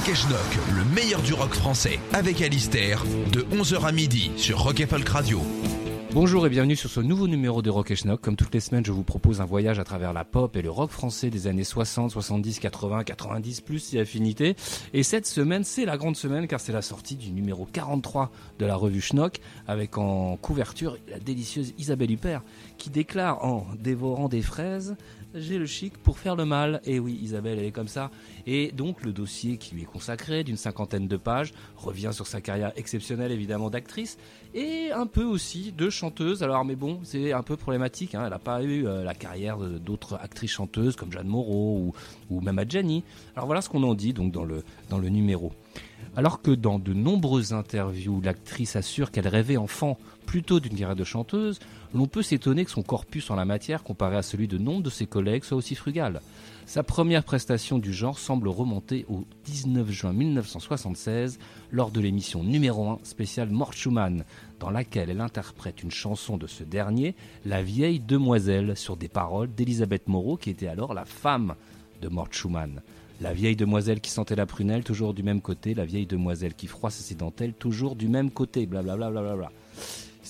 Rock et Schnock, le meilleur du rock français, avec Alistair, de 11h à midi sur Rock et Folk Radio. Bonjour et bienvenue sur ce nouveau numéro de Rock et Schnock. Comme toutes les semaines, je vous propose un voyage à travers la pop et le rock français des années 60, 70, 80, 90 plus si affinité. Et cette semaine, c'est la grande semaine car c'est la sortie du numéro 43 de la revue Schnock avec en couverture la délicieuse Isabelle Huppert qui déclare en dévorant des fraises j'ai le chic pour faire le mal. Et oui, Isabelle, elle est comme ça. Et donc, le dossier qui lui est consacré, d'une cinquantaine de pages, revient sur sa carrière exceptionnelle, évidemment, d'actrice, et un peu aussi de chanteuse. Alors, mais bon, c'est un peu problématique. Hein. Elle n'a pas eu euh, la carrière d'autres actrices chanteuses comme Jeanne Moreau ou, ou même Adjani. Alors, voilà ce qu'on en dit donc dans le, dans le numéro. Alors que dans de nombreuses interviews, l'actrice assure qu'elle rêvait enfant plutôt d'une carrière de chanteuse, l'on peut s'étonner que son corpus en la matière, comparé à celui de nombre de ses collègues, soit aussi frugal. Sa première prestation du genre semble remonter au 19 juin 1976 lors de l'émission numéro 1 spéciale Mort Schumann, dans laquelle elle interprète une chanson de ce dernier, La vieille demoiselle, sur des paroles d'Elisabeth Moreau, qui était alors la femme de Mort Schumann. La vieille demoiselle qui sentait la prunelle, toujours du même côté. La vieille demoiselle qui froisse ses dentelles, toujours du même côté. Blablabla. Bla bla bla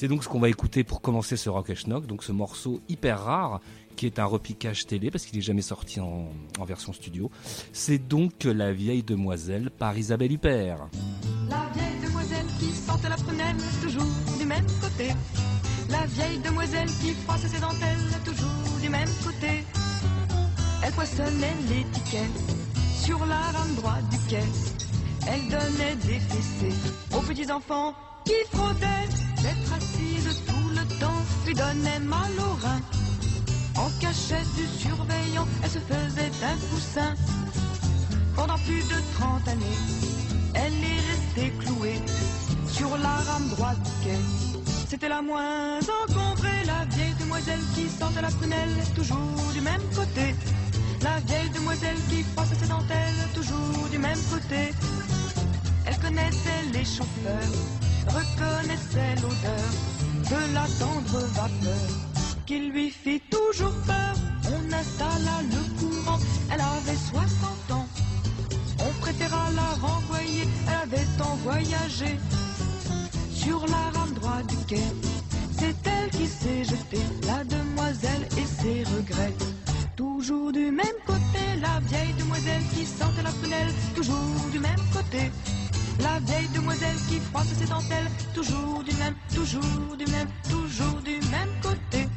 C'est donc ce qu'on va écouter pour commencer ce Rock Schnock, donc ce morceau hyper rare qui est un repiquage télé parce qu'il n'est jamais sorti en, version studio. C'est donc La vieille demoiselle par Isabelle Huppert. La vieille demoiselle qui sentait la prunelle, toujours du même côté. La vieille demoiselle qui froisse ses dentelles, toujours du même côté. Elle poissonnait les tickets sur la rame droite du quai. Elle donnait des fessées aux petits enfants qui frottaient. D'être assise tout le temps lui donnait mal au rein. En cachette du surveillant, elle se faisait un coussin. Pendant plus de 30 années, elle est restée clouée sur la rame droite du quai. C'était la moins encombrée, la vieille demoiselle qui sentait la prunelle, toujours du même côté. La vieille demoiselle qui froisse ses dentelles, toujours du même côté. Elle connaissait les chauffeurs, reconnaissait l'odeur de la tendre vapeur qui lui fit toujours peur. On installa le courant, elle avait 60 ans. On préféra la renvoyer, elle avait tant voyagé sur la rame droite du quai. C'est elle qui s'est jetée, la demoiselle et ses regrets. Toujours du même côté, la vieille demoiselle qui sentait la prunelle, toujours du même côté. La vieille demoiselle qui froisse ses dentelles, toujours du même, toujours du même, toujours du même côté.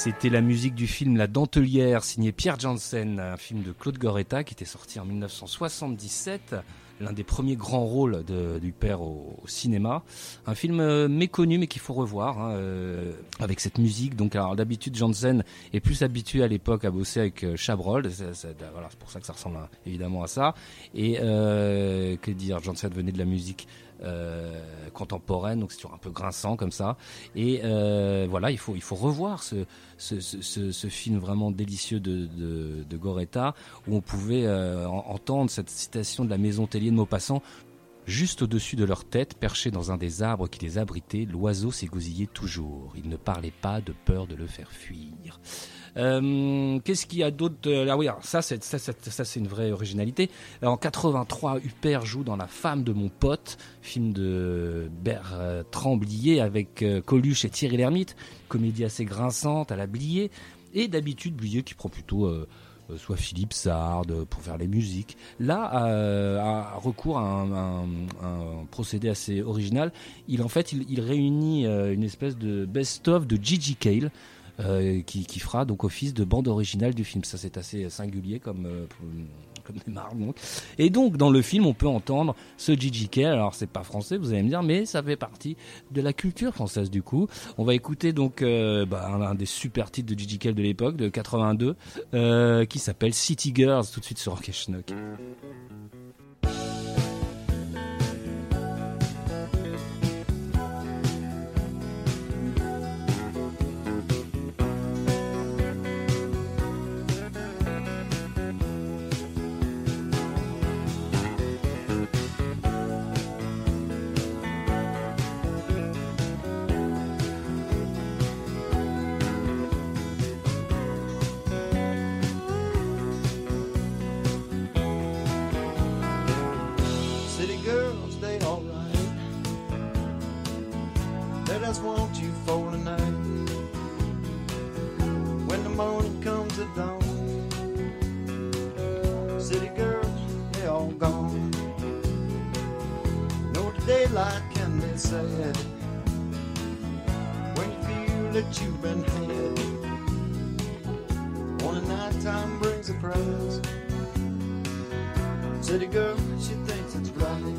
C'était la musique du film La Dentelière, signé Pierre Janssen, un film de Claude Goretta qui était sorti en 1977, l'un des premiers grands rôles du père au, cinéma. Un film euh, méconnu mais qu'il faut revoir hein, euh, avec cette musique. Donc d'habitude Janssen est plus habitué à l'époque à bosser avec euh, Chabrol, c'est, pour ça que ça ressemble à, évidemment à ça. Et que dire, Janssen venait de la musique contemporaine, donc c'est toujours un peu grinçant comme ça. Et euh, voilà, il faut il faut revoir ce, ce film vraiment délicieux de, de, de Goretta où on pouvait euh, entendre cette citation de la maison Tellier de Maupassant. Juste au-dessus de leur tête, perché dans un des arbres qui les abritait, l'oiseau s'égosillait toujours. Il ne parlait pas de peur de le faire fuir. Euh, Qu'est-ce qu'il y a d'autre Ah oui, ça, c'est, une vraie originalité. En 83, Huppert joue dans La femme de mon pote, film de Bertrand Blier avec euh, Coluche et Thierry Lhermitte, comédie assez grinçante à la Blier. Et d'habitude, Blier qui prend plutôt... Euh, soit Philippe Sard pour faire les musiques. Là, euh, a recours à un, procédé assez original. Il en fait, il, réunit euh, une espèce de best-of de Gigi Cale. Euh, qui, fera donc office de bande originale du film. Ça, c'est assez singulier comme, euh, Et donc, dans le film, on peut entendre ce Gigi Cale. Alors, c'est pas français, vous allez me dire, mais ça fait partie de la culture française du coup. On va écouter donc euh, bah, un, des super titres de Gigi Cale de l'époque, de 82, euh, qui s'appelle City Girls, tout de suite sur Rock Schnock. That you've been had. Only nighttime brings a prize. City girl, she thinks it's right.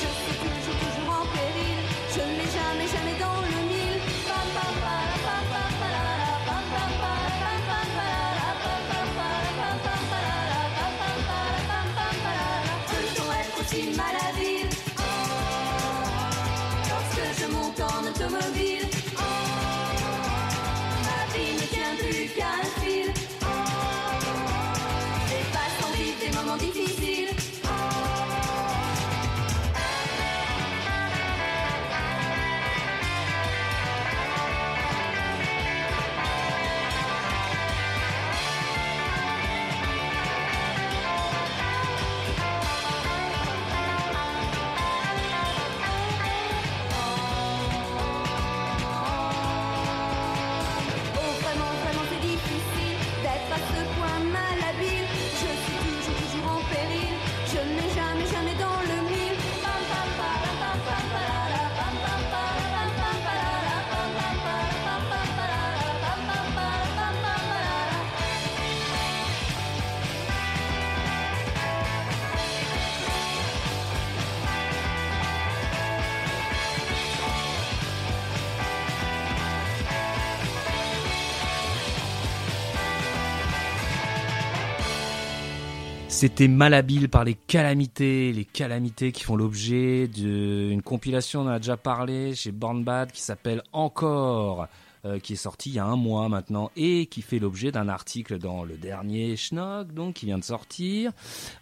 Je suis toujours toujours en péril. Je ne mets jamais jamais dans le mille. Quand je m'écoute si malhabile, lorsque je monte en automobile, ma vie ne tient plus qu'un fil. Et pas sans vite des moments difficiles. C'était malhabile par les calamités, les calamités qui font l'objet d'une compilation, on en a déjà parlé chez Born Bad, qui s'appelle Encore, euh, qui est sorti il y a un mois maintenant, et qui fait l'objet d'un article dans le dernier Schnock, donc qui vient de sortir,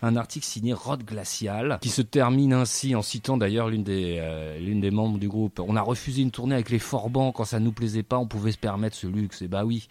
un article signé Rod Glacial, qui se termine ainsi en citant d'ailleurs l'une des, euh, des membres du groupe. On a refusé une tournée avec les Forbans quand ça nous plaisait pas, on pouvait se permettre ce luxe, et bah oui.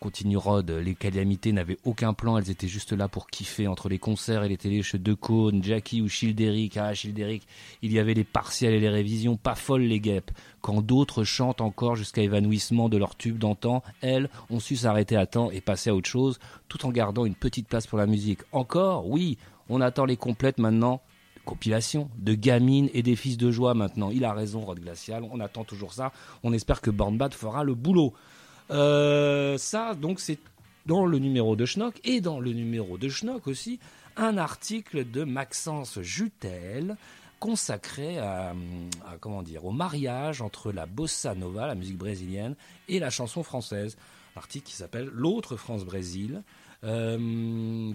Continue Rod, les calamités n'avaient aucun plan, elles étaient juste là pour kiffer entre les concerts et les télés chez De Caunes, Jackie ou Childeric. Ah, Childeric, il y avait les partiels et les révisions, pas folles les guêpes. Quand d'autres chantent encore jusqu'à évanouissement de leur tube d'antan, elles ont su s'arrêter à temps et passer à autre chose, tout en gardant une petite place pour la musique. Encore, oui, on attend les complètes maintenant. Compilation de gamines et des fils de joie maintenant. Il a raison, Rod Glacial. On attend toujours ça. On espère que Born Bad fera le boulot. Euh, ça, donc, c'est dans le numéro de Schnock et dans le numéro de Schnock aussi un article de Maxence Jutel consacré à, comment dire au mariage entre la bossa nova, la musique brésilienne, et la chanson française. Article qui s'appelle L'autre France-Brésil, euh,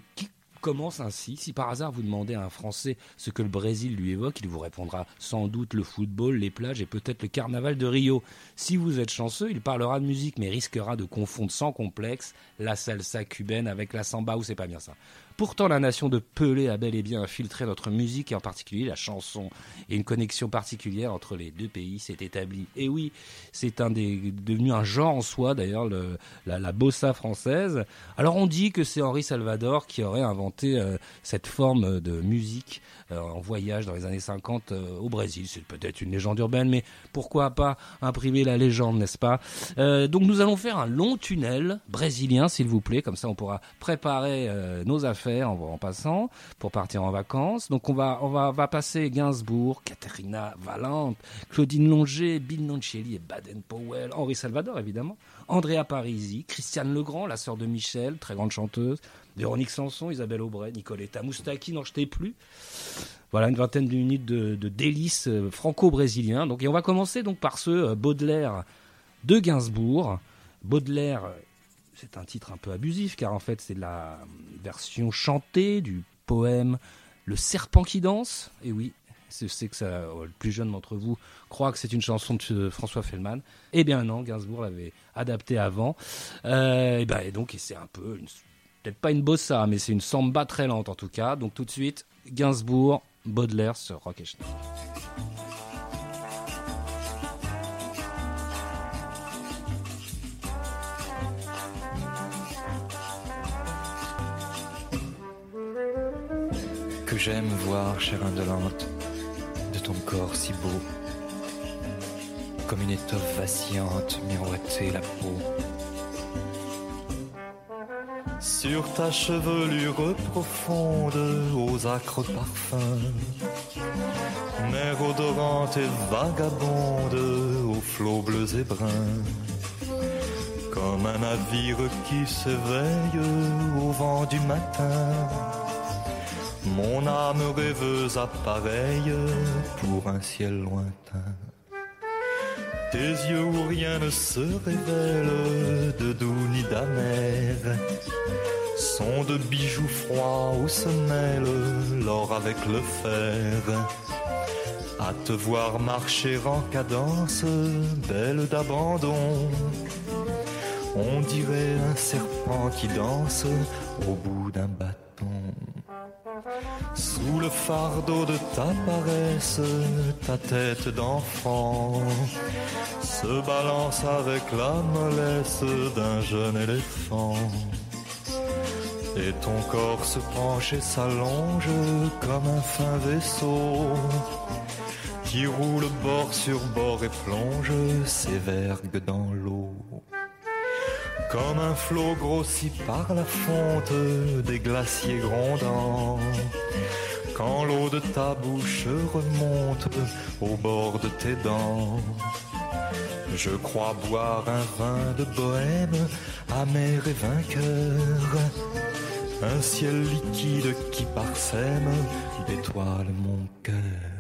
commence ainsi. Si par hasard vous demandez à un Français ce que le Brésil lui évoque, il vous répondra sans doute le football, les plages et peut-être le carnaval de Rio. Si vous êtes chanceux, il parlera de musique mais risquera de confondre sans complexe la salsa cubaine avec la samba ou c'est pas bien ça? Pourtant, la nation de Pelé a bel et bien infiltré notre musique et en particulier la chanson. Et une connexion particulière entre les deux pays s'est établie. Et oui, c'est devenu un genre en soi, d'ailleurs, le- la, bossa française. Alors on dit que c'est Henri Salvador qui aurait inventé euh, cette forme de musique en voyage dans les années 50 euh, au Brésil. C'est peut-être une légende urbaine, mais pourquoi pas imprimer la légende, n'est-ce pas? Euh, Donc nous allons faire un long tunnel brésilien, s'il vous plaît, comme ça on pourra préparer euh, nos affaires en, passant pour partir en vacances. Donc on va on va, va passer Gainsbourg, Caterina Valente, Claudine Longer, Bill Noncelli et Baden Powell, Henri Salvador évidemment, Andrea Parisi, Christiane Legrand, la sœur de Michel, très grande chanteuse, Véronique Sanson, Isabelle Aubray, Nicoletta Moustaki, n'en jetez plus. Voilà une vingtaine de minutes de, délices euh, franco-brésiliens. Donc et on va commencer donc par ce euh, Baudelaire de Gainsbourg. Baudelaire, euh, c'est un titre un peu abusif car en fait c'est la version chantée du poème Le serpent qui danse. Et oui, je sais que le plus jeune d'entre vous croit que c'est une chanson de François Fellman. Eh bien non, Gainsbourg l'avait adapté avant. Et ben et donc c'est un peu une- peut-être pas une bossa, mais c'est une samba très lente en tout cas. Donc tout de suite, Gainsbourg, Baudelaire sur Rock et Schnock. que j'aime voir, chère indolente, de ton corps si beau, comme une étoffe vacillante miroiter la peau. Sur ta chevelure profonde, aux acres parfums, mer odorante et vagabonde, aux flots bleus et bruns, comme un navire qui s'éveille au vent du matin. Mon âme rêveuse appareille pour un ciel lointain. Tes yeux où rien ne se révèle de doux ni d'amer sont de bijoux froids où se mêle l'or avec le fer. À te voir marcher en cadence, belle d'abandon, on dirait un serpent qui danse au bout d'un bâton. Sous le fardeau de ta paresse, ta tête d'enfant se balance avec la mollesse d'un jeune éléphant. Et ton corps se penche et s'allonge comme un fin vaisseau qui roule bord sur bord et plonge ses vergues dans l'eau. Comme un flot grossi par la fonte des glaciers grondants. Quand l'eau de ta bouche remonte au bord de tes dents. Je crois boire un vin de bohème, amer et vainqueur. Un ciel liquide qui parsème d'étoiles mon cœur.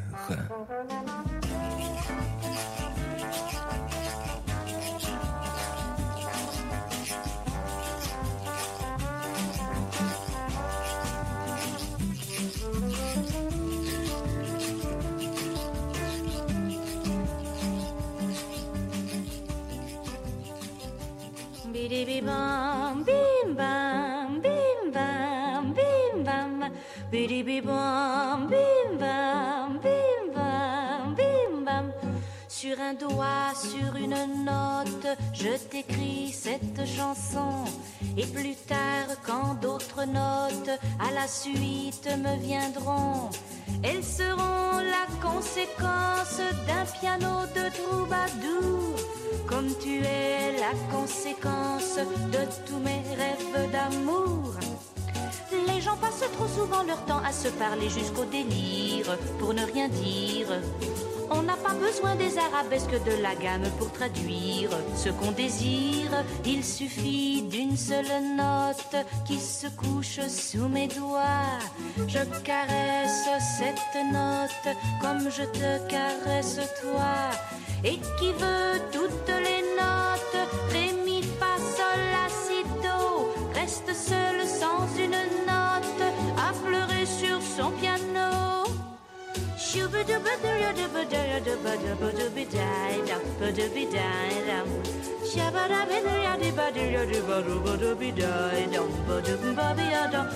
Bidi-bi-bam, bim-bam, bim-bam, bim-bam. Sur un doigt, sur une note, je t'écris cette chanson. Et plus tard, quand d'autres notes à la suite me viendront, elles seront la conséquence d'un piano de troubadour. Comme tu es la conséquence de tous mes rêves d'amour. Passent trop souvent leur temps à se parler jusqu'au délire pour ne rien dire. On n'a pas besoin des arabesques de la gamme pour traduire ce qu'on désire. Il suffit d'une seule note qui se couche sous mes doigts. Je caresse cette note comme je te caresse toi. Et qui veut toutes les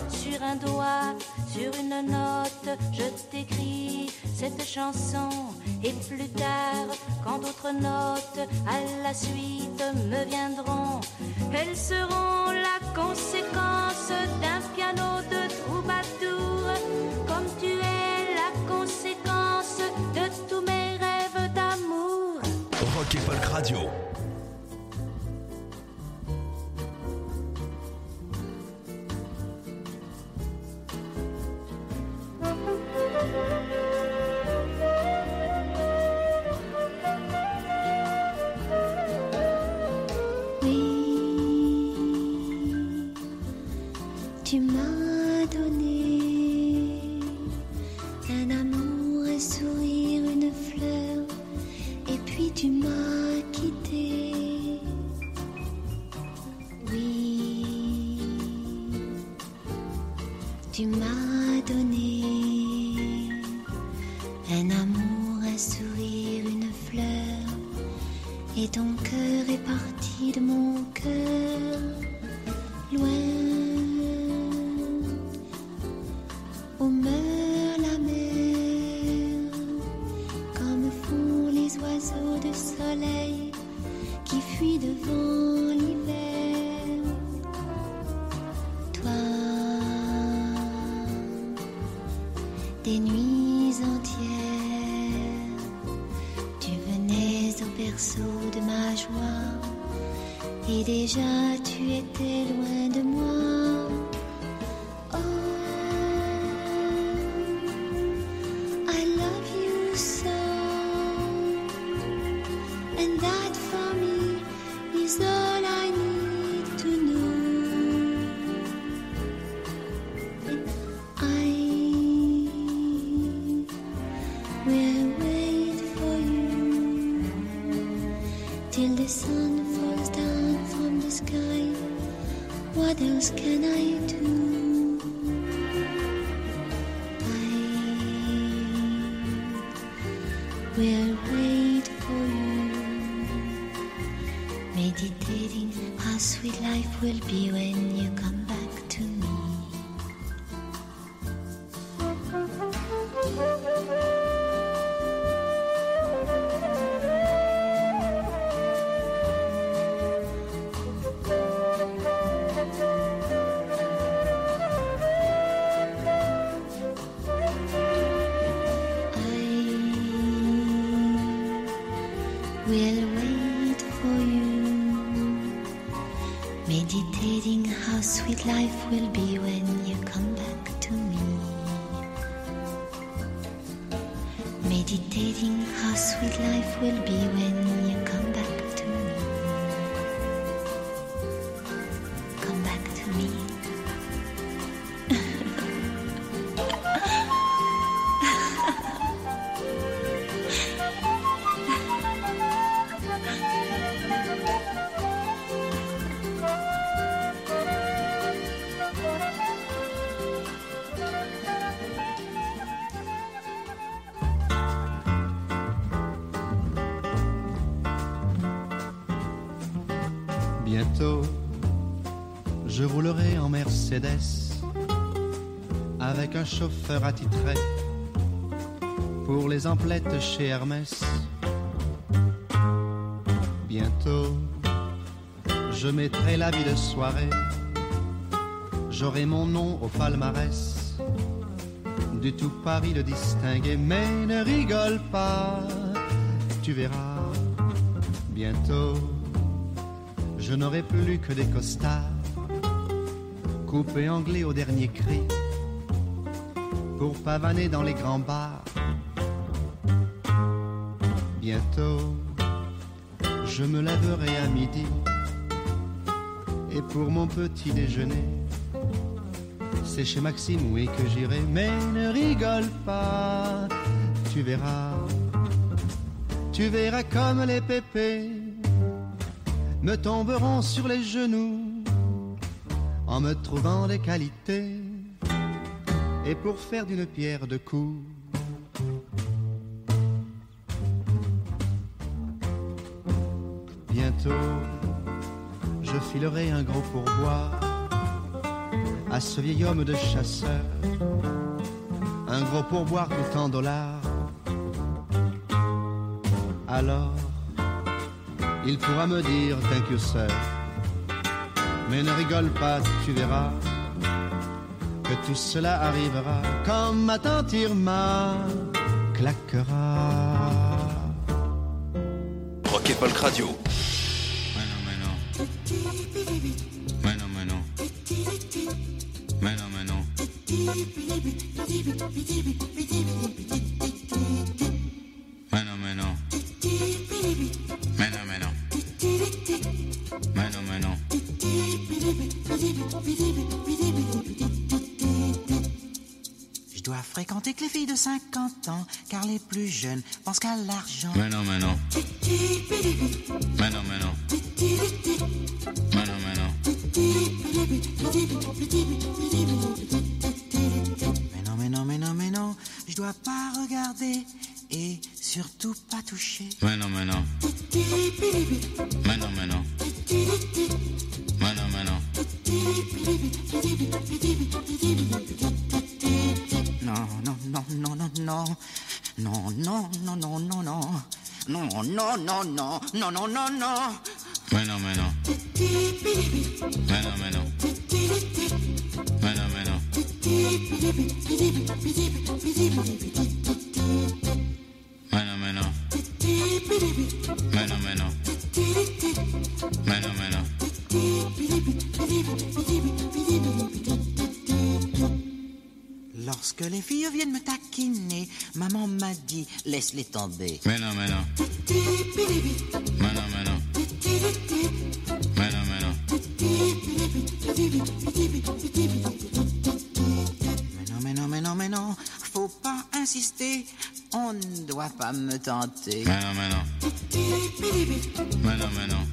Sur un doigt, sur une note, je t'écris cette chanson. Et plus tard, quand d'autres notes à la suite me viendront, elles seront la conséquence d'un piano de troubadour. Rock et Folk Radio. What else can I do? Chauffeur attitré pour les emplettes chez Hermès. Bientôt, je mettrai la vie de soirée. J'aurai mon nom au palmarès. Du tout Paris le distinguer, mais ne rigole pas. Tu verras bientôt je n'aurai plus que des costards, coupés anglais au dernier cri, pour pavaner dans les grands bars. Bientôt, je me lèverai à midi, et pour mon petit déjeuner, c'est chez Maxime, oui, que j'irai, mais ne rigole pas, tu verras, tu verras comme les pépés me tomberont sur les genoux en me trouvant des qualités et pour faire d'une pierre deux coups. Bientôt, je filerai un gros pourboire à ce vieil homme de chasseur, un gros pourboire en dollars. Alors, il pourra me dire sir. Mais ne rigole pas, tu verras que tout cela arrivera comme ma tante Irma claquera. Rock et Folk Radio. 50 ans, car les plus jeunes pensent qu'à l'argent. Mais non, mais non. Mais non, mais non. Mais non, mais non. Mais non, mais non, mais non, mais non. Je dois pas regarder et surtout pas toucher. Mais non, mais non. Mais non, mais non. No, no, no, no, no. No, no, no, no, no, no, no, no. Bueno, menos. Bueno, menos. Bueno, menos. Bueno, menos. Bueno, menos. Bueno, menos. Lorsque les filles viennent me taquiner, maman m'a dit laisse-les tomber. Mais non, mais non. Mais non, mais non. Mais non, mais non. Mais non, mais non, mais non, mais non. Faut pas insister. On ne doit pas me tenter. Mais non, mais non. Mais non, mais non.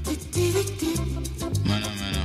Mais non, mais non.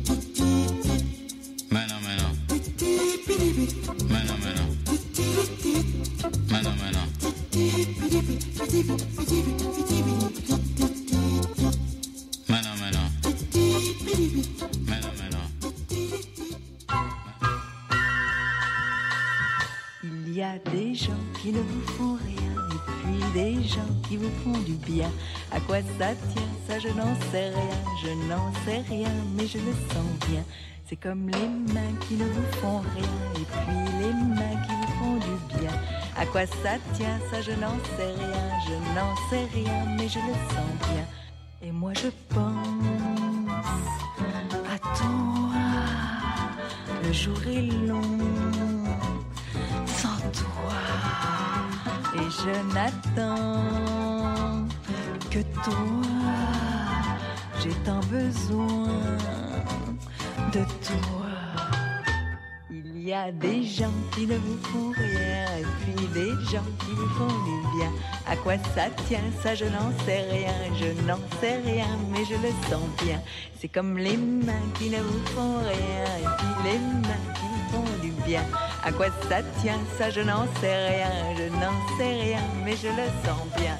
Il y a des gens qui ne vous font rien et puis des gens qui vous font du bien. À quoi ça tient je n'en sais rien, je n'en sais rien, mais je le sens bien. C'est comme les mains qui ne vous font rien et puis les mains qui vous font du bien. À quoi ça tient, ça je n'en sais rien, je n'en sais rien, mais je le sens bien. Et moi je pense à toi, le jour est long sans toi, et je n'attends que toi, j'ai tant besoin de toi. Il y a des gens qui ne vous font rien et puis des gens qui vous font du bien. À quoi ça tient, ça je n'en sais rien, je n'en sais rien, mais je le sens bien. C'est comme les mains qui ne vous font rien et puis les mains qui vous font du bien. À quoi ça tient, ça je n'en sais rien, je n'en sais rien, mais je le sens bien.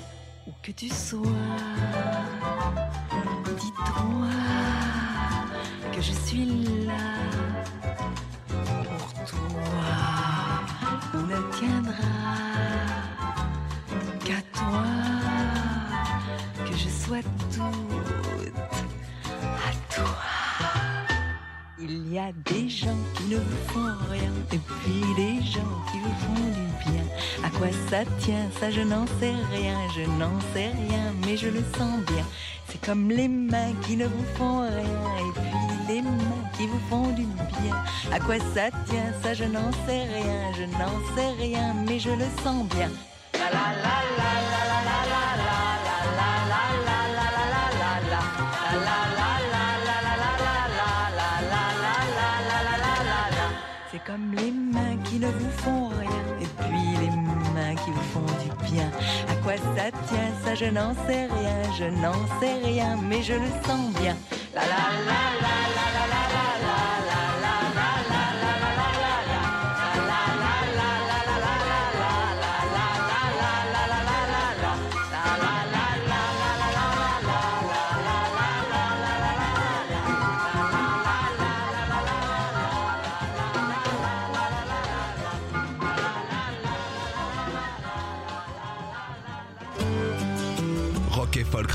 Où que tu sois, dis-toi que je suis là pour toi. Il ne tiendra qu'à toi que je sois toute Il y a des gens qui ne vous font rien et puis des gens qui vous font du bien. À quoi ça tient, ça je n'en sais rien, je n'en sais rien, mais je le sens bien. C'est comme les mains qui ne vous font rien et puis les mains qui vous font du bien. À quoi ça tient, ça je n'en sais rien, je n'en sais rien, mais je le sens bien. La la la la la la Comme les mains qui ne vous font rien et puis les mains qui vous font du bien. À quoi ça tient, ça je n'en sais rien, je n'en sais rien, mais je le sens bien. La la la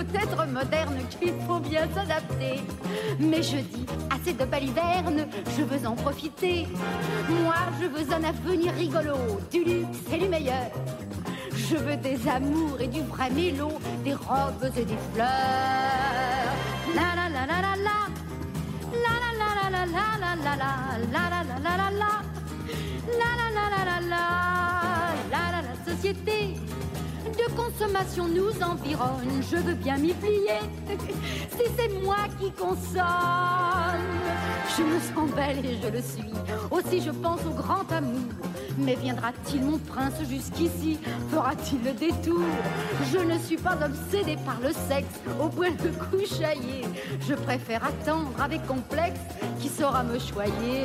Faut être moderne, qu'il faut bien s'adapter. Mais je dis, assez de balivernes, je veux en profiter. Moi, je veux un avenir rigolo, du luxe et du meilleur. Je veux des amours et du vrai mélo, des robes et des fleurs. La la la la la la. La la la la la la la la la la la la la la la. La la la la la la. La la la société consommation nous environne. Je veux bien m'y plier si c'est moi qui consomme. Je me sens belle et je le suis. Aussi je pense au grand amour. Mais viendra-t-il mon prince jusqu'ici? Fera-t-il le détour? Je ne suis pas obsédée par le sexe au point de couchailler. Je préfère attendre avec complexe qui saura me choyer.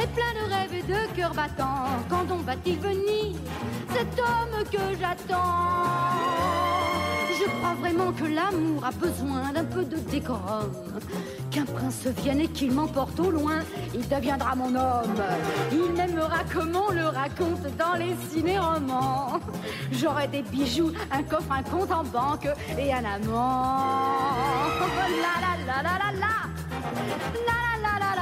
est plein de rêves et de cœurs battants quand on va-t-il venir cet homme que j'attends? Je crois vraiment que l'amour a besoin d'un peu de décorum qu'un prince vienne et qu'il m'emporte au loin. Il deviendra mon homme. Il m'aimera comme on le raconte dans les ciné-romans. J'aurai des bijoux, un coffre, un compte en banque et un amant. La la la la la. La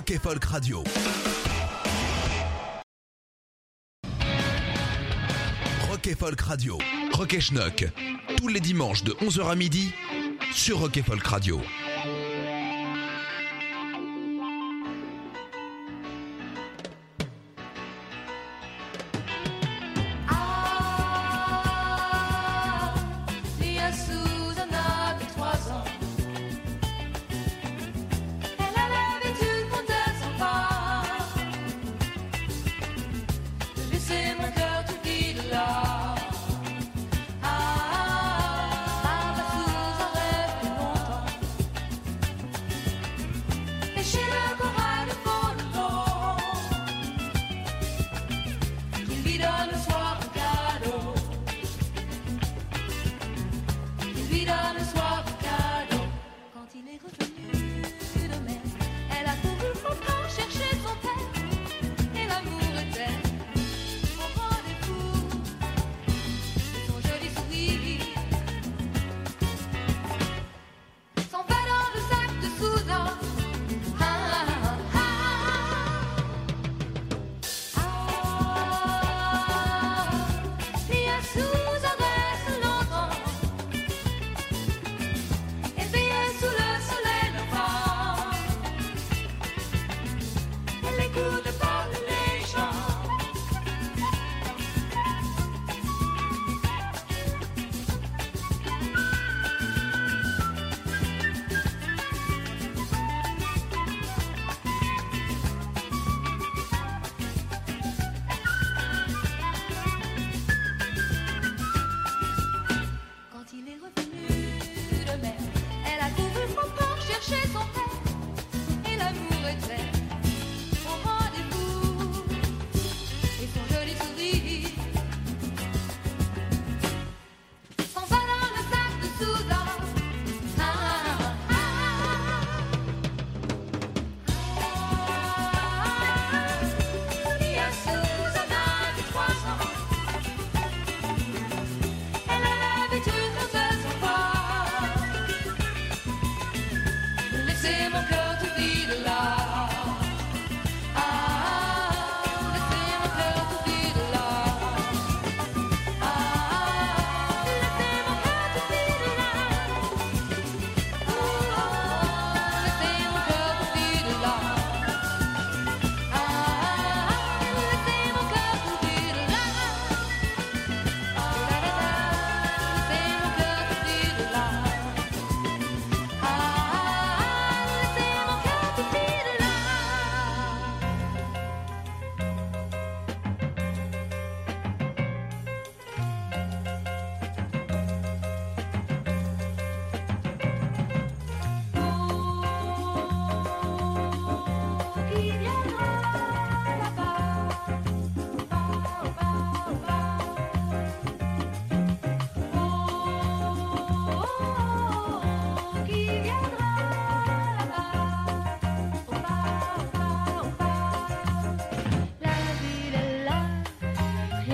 Rock et Folk Radio. Rock et Folk Radio. Rock et Schnock. Tous les dimanches de 11h à midi sur Rock et Folk Radio.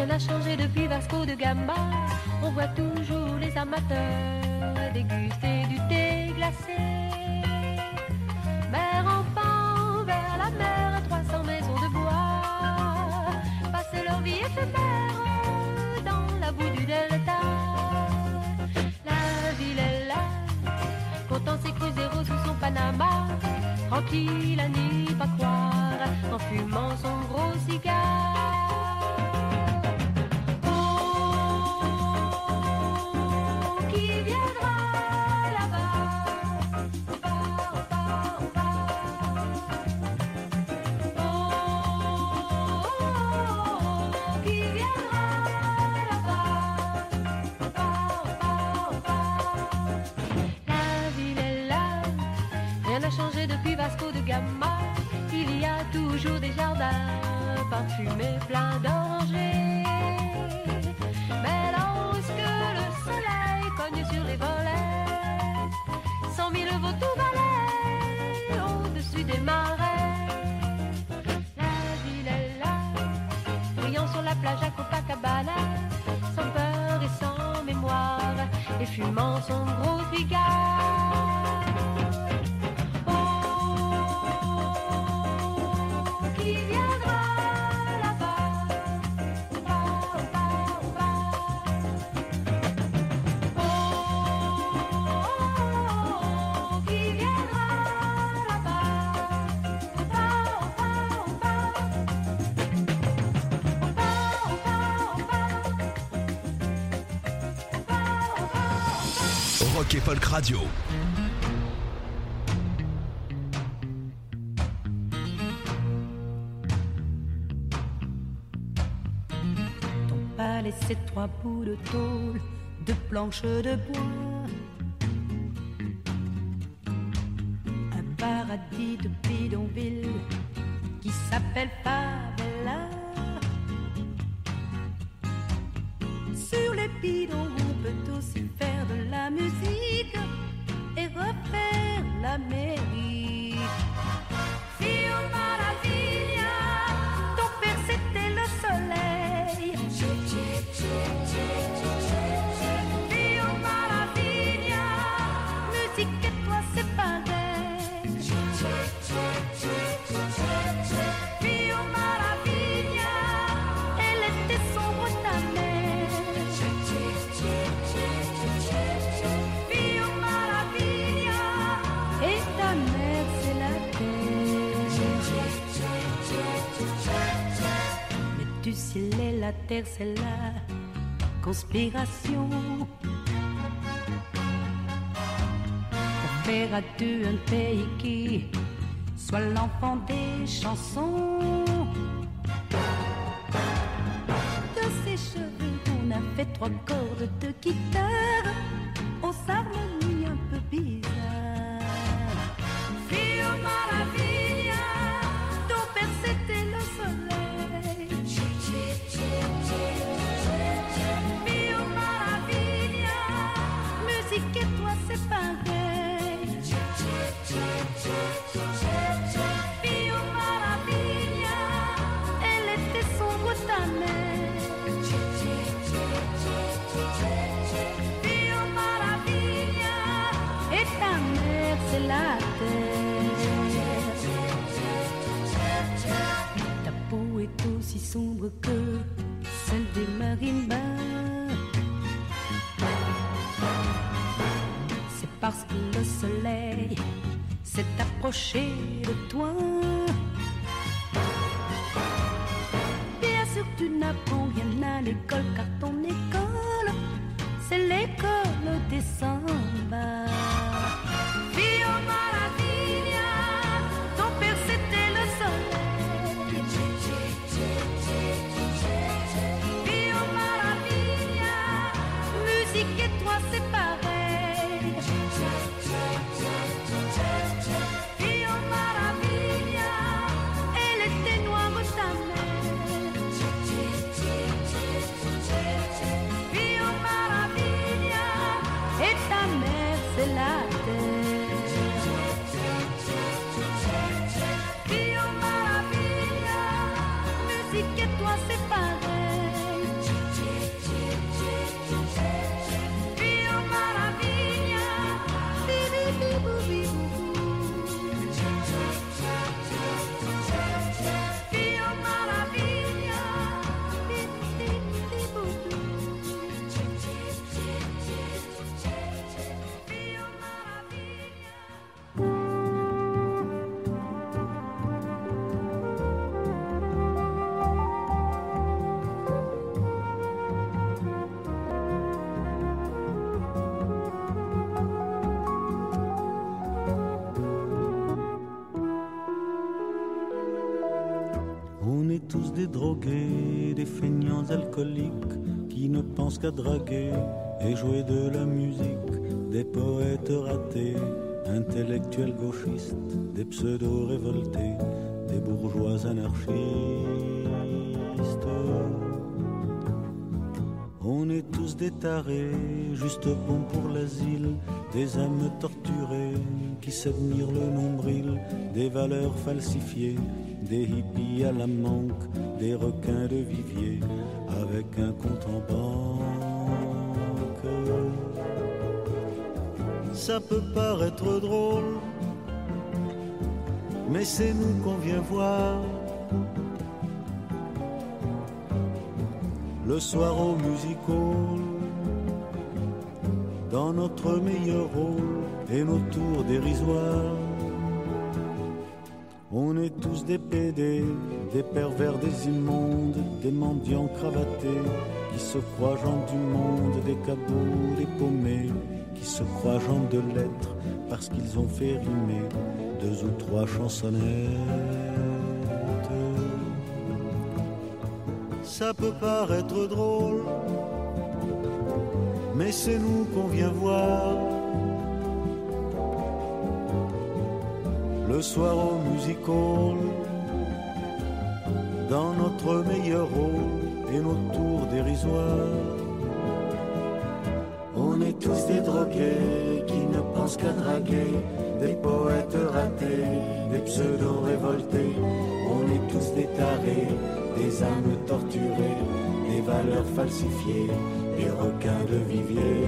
Rien n'a changé depuis Vasco de Gama. On voit toujours les amateurs déguster du thé glacé. Mère enfant vers la mer, 300 maisons de bois, passer leur vie éphémère dans la boue du delta. La ville est là, comptant ses cruzeros sous son Panama, tranquille à n'y pas croire, en fumant son gros cigare. Il y a toujours des jardins parfumés pleins d'orangers. Mais lorsque le soleil cogne sur les volets, cent mille vautours valaient au-dessus des marais. La ville est là, brillant sur la plage à Copacabana, sans peur et sans mémoire, et fumant son gros cigare. Rock et Folk Radio. Pas laisser trois bouts de tôle, de planches de bois. Un paradis de bidonville qui s'appelle Favela. Sur les bidons, on peut aussi musique et refaire l'Amérique. Fio la terre c'est la conspiration. Pour faire à deux un pays qui soit l'enfant des chansons. De ses cheveux, on a fait trois cordes de guitare aux harmonies un peu bizarres. S'est approché de toi. Bien sûr, tu n'apprends rien à l'école tous des drogués, des feignants alcooliques qui ne pensent qu'à draguer et jouer de la musique, des poètes ratés intellectuels gauchistes, des pseudo révoltés, des bourgeois anarchistes. On est tous des tarés, juste bons pour l'asile, des âmes torturées qui s'admirent le nombril, des valeurs falsifiées, des hippies à la manque, des requins de vivier avec un compte en banque. Ça peut paraître drôle, mais c'est nous qu'on vient voir. Le soir au music hall, dans notre meilleur rôle et nos tours dérisoires. Tous des pédés, des pervers, des immondes, des mendiants cravatés, qui se croient gens du monde, des cabots, des paumés, qui se croient gens de lettres, parce qu'ils ont fait rimer deux ou trois chansonnettes. Ça peut paraître drôle, mais c'est nous qu'on vient voir. Le soir au music hall, dans notre meilleur rôle et nos tours dérisoires. On est tous des drogués qui ne pensent qu'à draguer, des poètes ratés, des pseudos révoltés. On est tous des tarés, des âmes torturées, des valeurs falsifiées, des requins de vivier.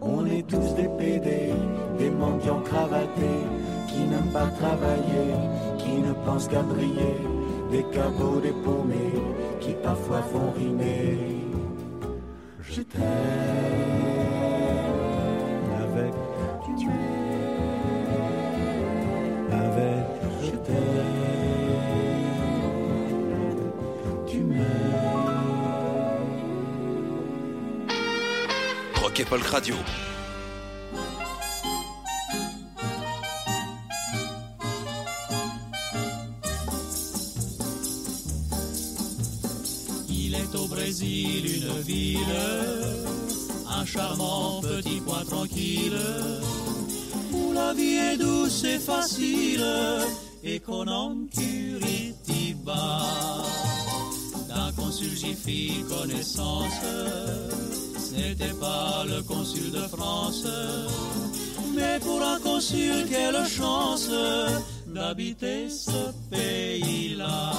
On est tous des mendiants cravatés, qui n'aiment pas travailler, qui ne pensent qu'à briller, des cabots, des paumés, qui parfois font rimer. Je t'aime avec tu avec je t'aime tu m'aimes Rock et Radio. Charmant petit point tranquille, où la vie est douce et facile, et qu'on Curitiba. D'un consul j'y fis connaissance, c'était pas le consul de France, mais pour un consul, quelle chance d'habiter ce pays-là.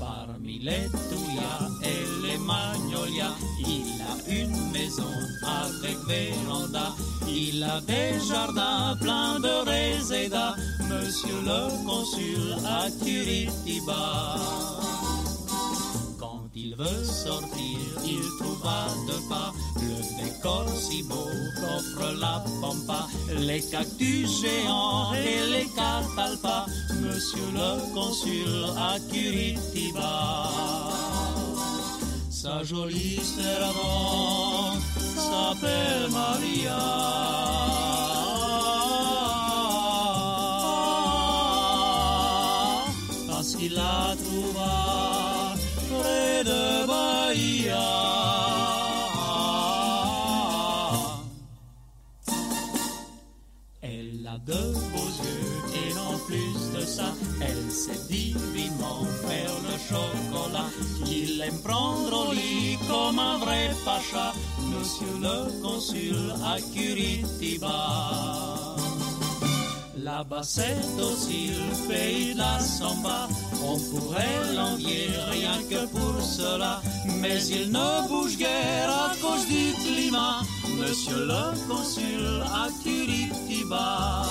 Parmi les Touya et les Magnolias, il a une maison avec véranda. Il a des jardins pleins de résédas, monsieur le consul à Curitiba. Quand il veut sortir, il trouva de pas le décor si beau qu'offre la pampa, les cactus géants et les catalpas, monsieur le consul à Curitiba. Sa jolie servante s'appelle Maria. Elle sait divinement faire le chocolat. Il aime prendre au lit comme un vrai pacha, monsieur le consul à Curitiba. Là-bas c'est aussi le pays de la samba, on pourrait l'envier rien que pour cela, mais il ne bouge guère à cause du climat, monsieur le consul à Curitiba.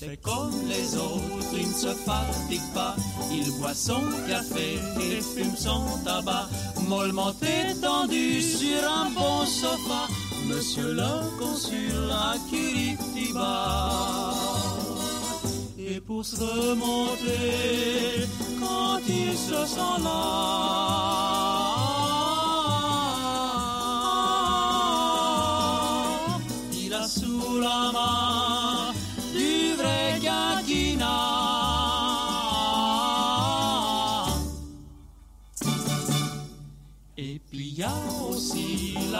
Fait comme les autres, il ne se fatigue pas. Il boit son café et fume son tabac, mollement étendu sur un bon sofa. Monsieur le consul à Curitiba. Et pour se remonter, quand il se sent là, il a sous la main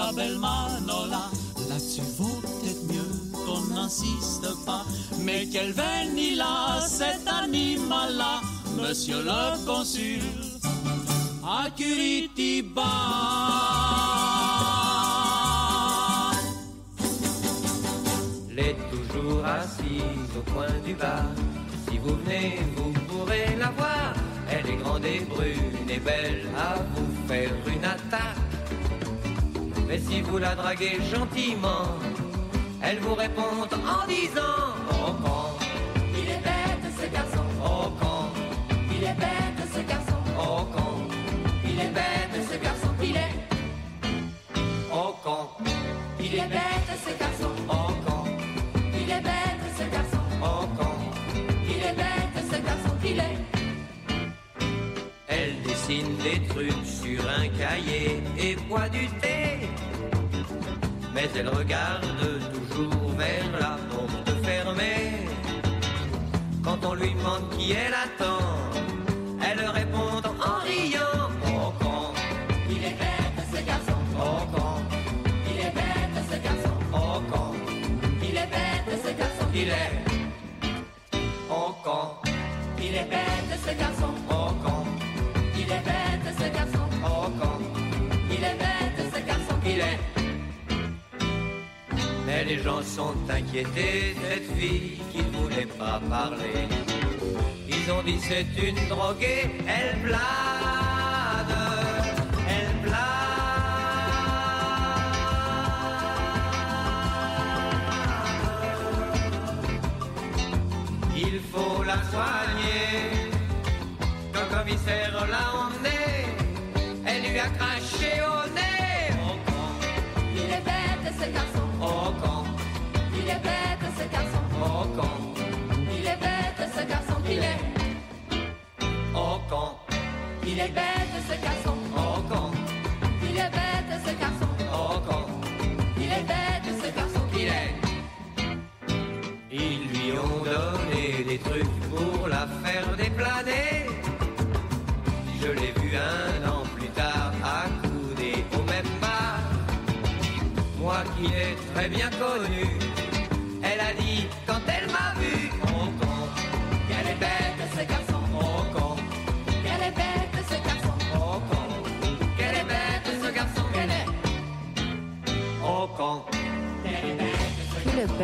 la belle Manola. Là-dessus vaut peut-être mieux qu'on n'insiste pas. Mais quel vénila cet animal-là, monsieur le consul, à Curitiba. Elle est toujours assise au coin du bar. Si vous venez, vous pourrez la voir. Elle est grande et brune et belle à vous faire une attaque. Mais si vous la draguez gentiment, elle vous répond en disant Oh con, Il est bête ce garçon, oh con, il est bête ce garçon, oh con, il est bête ce garçon, il est, oh con, il est bête ce garçon, oh con, il est bête ce garçon, oh con. il est bête ce garçon, il est. Elle dessine des trucs et boit du thé. Mais elle regarde toujours vers la porte fermée. Quand on lui demande qui elle attend, elle répond en riant. Oh con, Il est bête ce garçon, oh con, il est bête ce garçon, oh con, il est bête ce garçon, il est Oh con, il est bête ce garçon, oh con, il est bête ce garçon, Les gens sont inquiétés, cette fille qui ne voulait pas parler. Ils ont dit c'est une droguée, elle blade, elle blade. Il faut la soigner. Le commissaire l'a emmenée, elle lui a craché au nez. Il est bête ce garçon, oh con, il est bête ce garçon, oh con. il est bête ce garçon, il est, Oh con, il est bête ce garçon, oh con,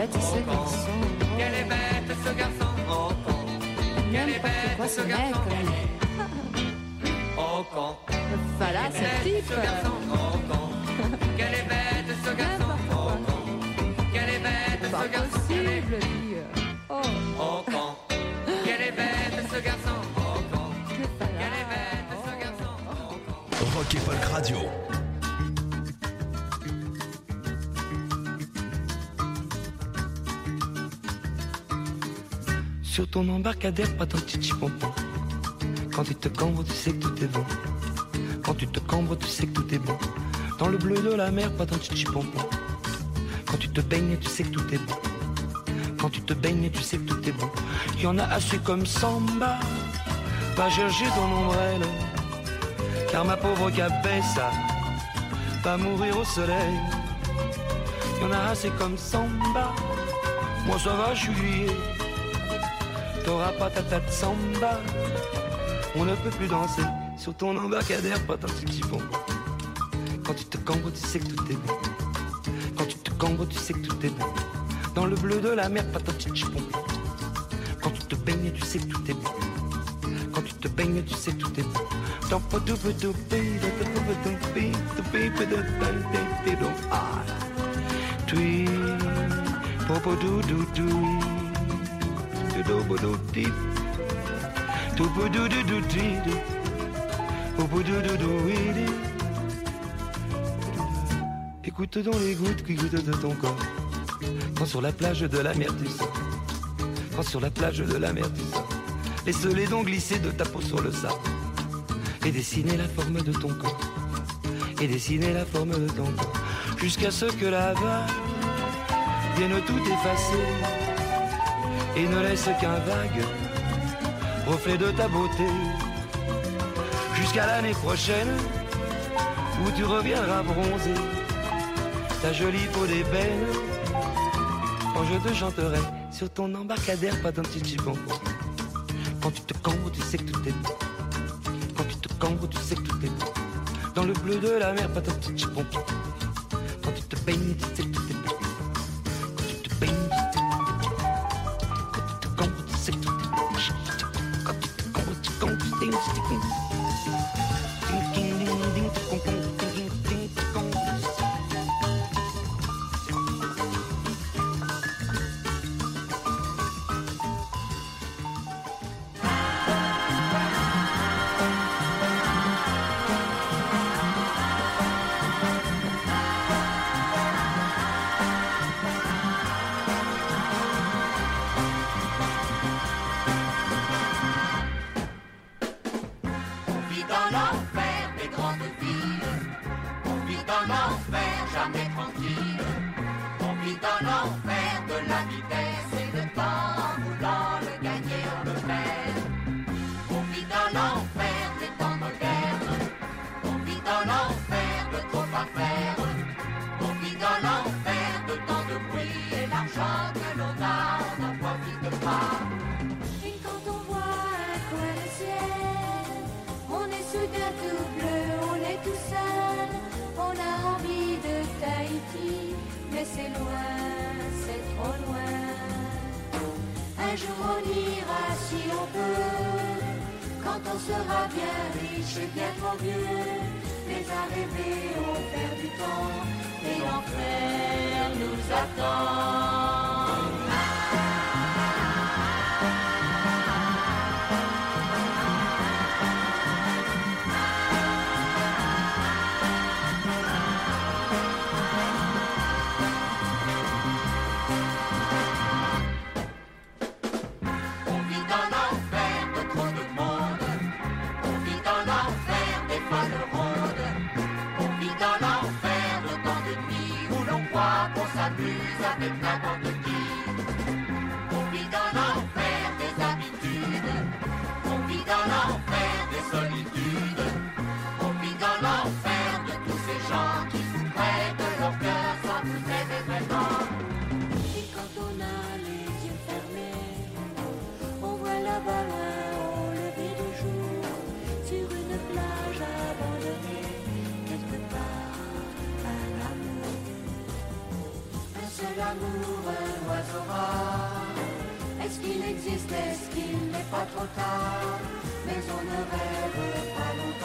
bête ce garçon. Quelle est bête ce garçon, oh con. Quelle est bête Quoi ce garçon, oh con. Voilà, Quelle est ce bête type. ce garçon, oh con. Quelle est bête ce garçon, oh con. Quelle est bête ce garçon, possible, lui. Oh, oh con. Quelle est bête ce garçon, oh con. que Quelle est bête ce garçon, oh con. Rock et Folk Radio. Sur ton embarcadère, pas ton petit pompon. Quand tu te cambres, tu sais que tout est bon. Quand tu te cambres, tu sais que tout est bon. Dans le bleu de la mer, pas ton petit pompon. Quand tu te baignes, tu sais que tout est bon. Quand tu te baignes, tu sais que tout est bon. Y en a assez comme samba. Pas chercher ton ombrelle. Car ma pauvre cabessa va mourir au soleil. Il y en a assez comme samba. Moi ça va, je. Samba. On ne peut plus danser sur ton embarcadère, petit bon. Quand tu te cambres, tu sais que tout est bon. Quand tu te cambres, tu sais que tout est bon. Dans le bleu de la mer, petit bon. Quand tu te baignes, tu sais que tout est bon. Quand tu te baignes, tu sais que tout est bon. Dans de ah. Tui, popo do do do, Écoute donc les gouttes qui goûtent de ton corps. Quand sur la plage de la mer tu sors. Quand sur la plage de la mer tu sors. Laisse les dents glisser de ta peau sur le sable. Et dessiner la forme de ton corps. Et dessiner la forme de ton corps. Jusqu'à ce que la vague vienne tout effacer. Et ne laisse qu'un vague reflet de ta beauté. Jusqu'à l'année prochaine où tu reviendras bronzer ta jolie peau d'ébène quand je te chanterai sur ton embarcadère, pas ton petit bonbon. Quand tu te cambres, tu sais que tout est beau. Quand tu te cambres, tu sais que tout est beau. Dans le bleu de la mer, pas ton petit bonbon. Quand tu te baignes, tu sais que dans l'enfer de la vitesse et le temps. En voulant le gagner, on le perd. On vit dans l'enfer des temps modernes. On vit dans l'enfer de trop à faire. On vit dans l'enfer de tant de bruit et l'argent que l'on a, on n'en profite pas. Et quand on voit un coin de ciel, on est soudain tout bleu, on est tout seul. On a envie de Tahiti, mais c'est loin, c'est trop loin. Un jour on ira si on peut, quand on sera bien riche et bien trop vieux. Mais à rêver, on perd du temps, et l'enfer nous attend. Bobby, Bobby, Bobby. Un seul amour, un oiseau rare. Est-ce qu'il existe, est-ce qu'il n'est pas trop tard? Mais on ne rêve pas longtemps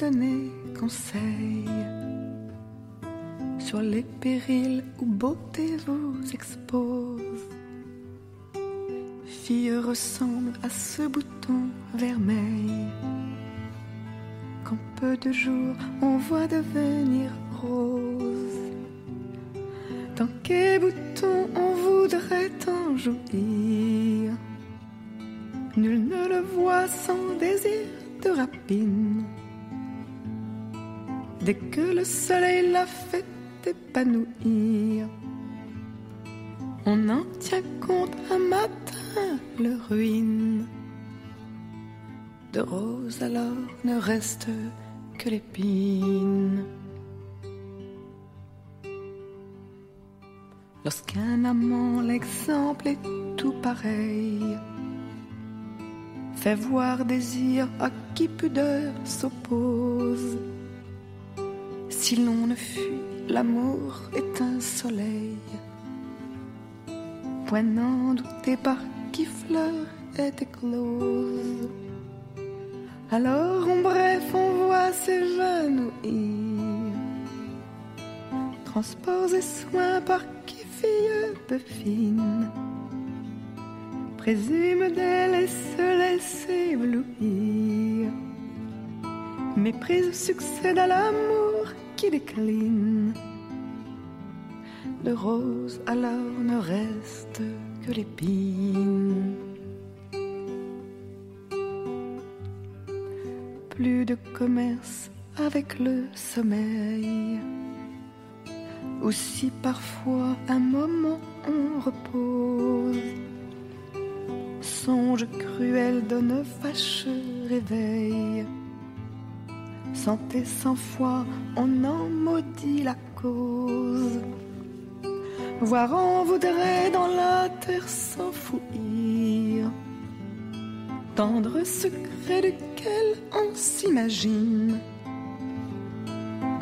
donner conseil sur les périls où beauté vous expose Fille ressemble à ce bouton vermeil qu'en peu de jours on voit devenir rose. Dans quel bouton on voudrait en jouir? Nul ne le voit sans désir de rapine. Dès que le soleil l'a fait épanouir, on en tient compte un matin, le ruine. De rose alors ne reste que l'épine. Lorsqu'un amant, l'exemple est tout pareil, fait voir désir à qui pudeur s'oppose. Si l'on ne fuit, l'amour est un soleil, point doutez par qui fleur est éclose. Alors en bref on voit s'évanouir, transports et soins par qui fille peu fine présume d'elle et se laisse éblouir. Méprise succède à l'amour qui décline. De rose alors ne reste que l'épine. Plus de commerce avec le sommeil. Aussi parfois un moment on repose. Songe cruel donne fâcheux réveil. Santé sans foi, on en maudit la cause. Voir en voudrait dans la terre s'enfouir. Tendre secret duquel on s'imagine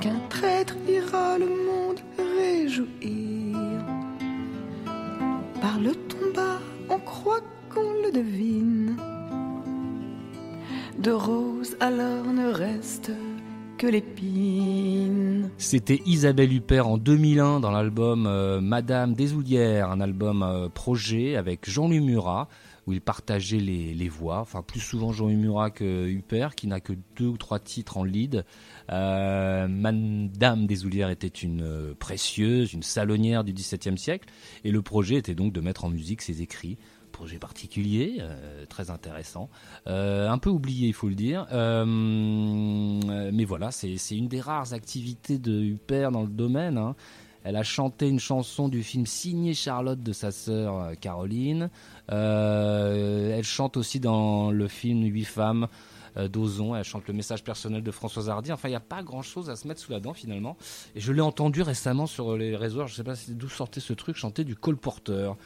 qu'un traître ira le monde réjouir. Par le tomba, on croit qu'on le devine. De rose alors ne reste que l'épine. C'était Isabelle Huppert en 2001 dans l'album euh, Madame Desoulières, un album euh, projet avec Jean-Louis Murat où il partageait les, voix, enfin plus souvent Jean-Louis Murat que Huppert qui n'a que deux ou trois titres en lead. Euh, Madame Desoulières était une euh, précieuse, une salonnière du XVIIe siècle et le projet était donc de mettre en musique ses écrits projet particulier, euh, très intéressant, euh, un peu oublié il faut le dire, euh, mais voilà, c'est une des rares activités de Huppert dans le domaine. hein. Elle a chanté une chanson du film Signé Charlotte de sa sœur Caroline. Elle chante aussi dans le film Huit femmes d'Ozon. Elle chante le message personnel de Françoise Hardy. Enfin, il n'y a pas grand chose à se mettre sous la dent finalement. Et je l'ai entendu récemment sur les réseaux. Je ne sais pas d'où sortait ce truc, chanter du colporteur.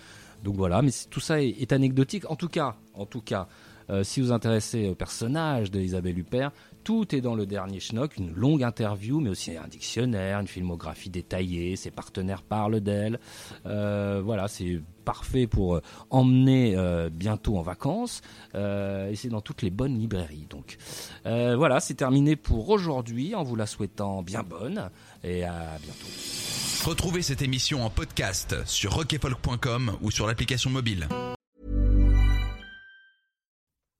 Donc voilà, mais tout ça est, anecdotique. En tout cas, en tout cas, euh, si vous intéressez au personnage d'Isabelle Huppert, tout est dans le dernier Schnock, une longue interview, mais aussi un dictionnaire, une filmographie détaillée, ses partenaires parlent d'elle. Euh, voilà, c'est parfait pour euh, emmener euh, bientôt en vacances, et c'est dans toutes les bonnes librairies. Donc voilà, c'est terminé pour aujourd'hui, en vous la souhaitant bien bonne, et à bientôt. Retrouvez cette émission en podcast sur rockefolk.com ou sur l'application mobile.